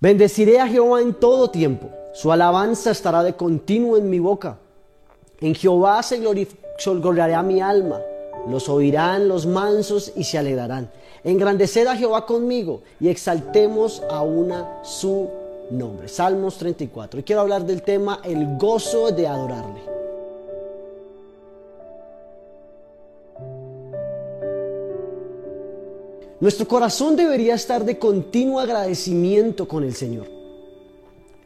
Bendeciré a Jehová en todo tiempo, su alabanza estará de continuo en mi boca. En Jehová se gloriará mi alma, los oirán los mansos y se alegrarán. Engrandeced a Jehová conmigo y exaltemos a una su nombre. Salmos 34. Y quiero hablar del tema el gozo de adorarle. Nuestro corazón debería estar de continuo agradecimiento con el Señor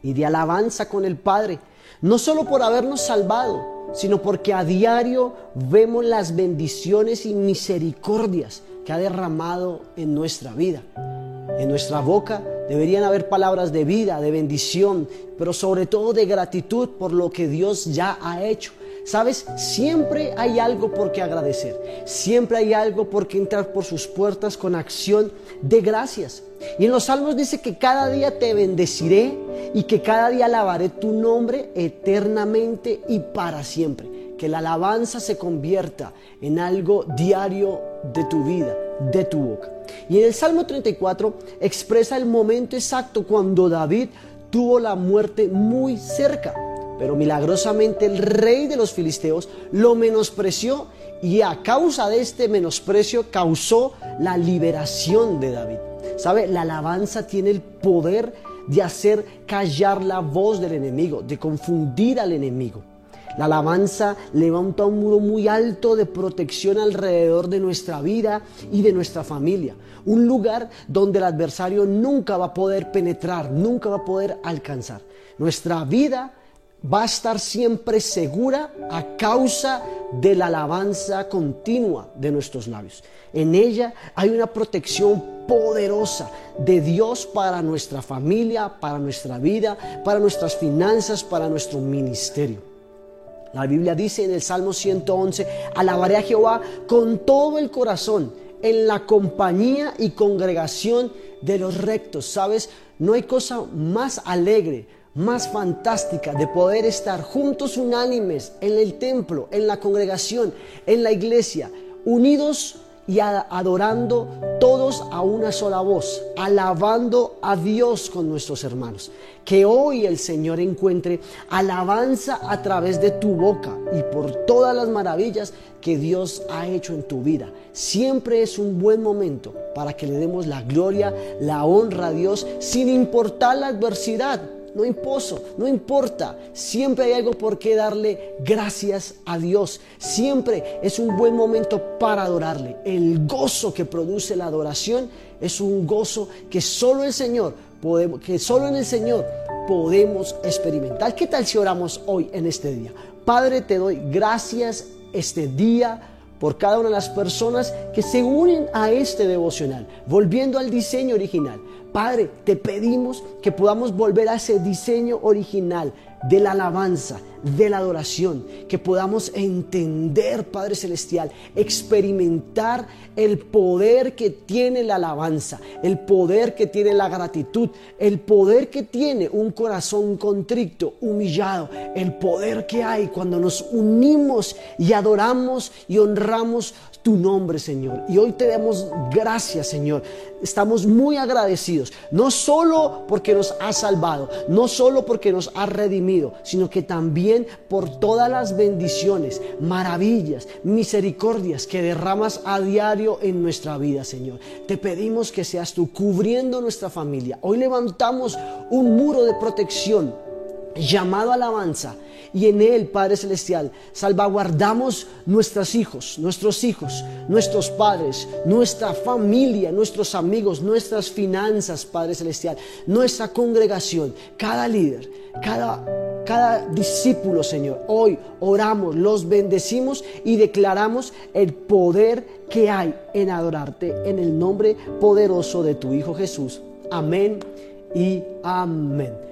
y de alabanza con el Padre, no solo por habernos salvado, sino porque a diario vemos las bendiciones y misericordias que ha derramado en nuestra vida. En nuestra boca deberían haber palabras de vida, de bendición, pero sobre todo de gratitud por lo que Dios ya ha hecho. Sabes, siempre hay algo por qué agradecer, siempre hay algo por qué entrar por sus puertas con acción de gracias. Y en los salmos dice que cada día te bendeciré y que cada día alabaré tu nombre eternamente y para siempre. Que la alabanza se convierta en algo diario de tu vida, de tu boca. Y en el Salmo 34 expresa el momento exacto cuando David tuvo la muerte muy cerca. Pero milagrosamente el rey de los filisteos lo menospreció y a causa de este menosprecio causó la liberación de David. ¿Sabe? La alabanza tiene el poder de hacer callar la voz del enemigo, de confundir al enemigo. La alabanza levanta un muro muy alto de protección alrededor de nuestra vida y de nuestra familia. Un lugar donde el adversario nunca va a poder penetrar, nunca va a poder alcanzar. Nuestra vida va a estar siempre segura a causa de la alabanza continua de nuestros labios. En ella hay una protección poderosa de Dios para nuestra familia, para nuestra vida, para nuestras finanzas, para nuestro ministerio. La Biblia dice en el Salmo 111, alabaré a Jehová con todo el corazón, en la compañía y congregación de los rectos. ¿Sabes? No hay cosa más alegre, más fantástica de poder estar juntos unánimes en el templo, en la congregación, en la iglesia, unidos y adorando todos a una sola voz, alabando a Dios con nuestros hermanos. Que hoy el Señor encuentre alabanza a través de tu boca y por todas las maravillas que Dios ha hecho en tu vida. Siempre es un buen momento para que le demos la gloria, la honra a Dios sin importar la adversidad no imposo, no importa. Siempre hay algo por qué darle gracias a Dios. Siempre es un buen momento para adorarle. El gozo que produce la adoración es un gozo que solo el Señor podemos, que solo en el Señor podemos experimentar. ¿Qué tal si oramos hoy en este día? Padre, te doy gracias este día por cada una de las personas que se unen a este devocional, volviendo al diseño original. Padre, te pedimos que podamos volver a ese diseño original de la alabanza, de la adoración, que podamos entender, Padre Celestial, experimentar el poder que tiene la alabanza, el poder que tiene la gratitud, el poder que tiene un corazón contrito, humillado, el poder que hay cuando nos unimos y adoramos y honramos tu nombre, Señor. Y hoy te damos gracias, Señor. Estamos muy agradecidos, no solo porque nos has salvado, no solo porque nos has redimido, sino que también por todas las bendiciones, maravillas, misericordias que derramas a diario en nuestra vida, Señor. Te pedimos que seas tú cubriendo nuestra familia. Hoy levantamos un muro de protección llamado alabanza y en Él, Padre Celestial, salvaguardamos nuestros hijos, nuestros hijos, nuestros padres, nuestra familia, nuestros amigos, nuestras finanzas, Padre Celestial, nuestra congregación, cada líder, cada, cada discípulo, Señor. Hoy oramos, los bendecimos y declaramos el poder que hay en adorarte en el nombre poderoso de tu Hijo Jesús. Amén y amén.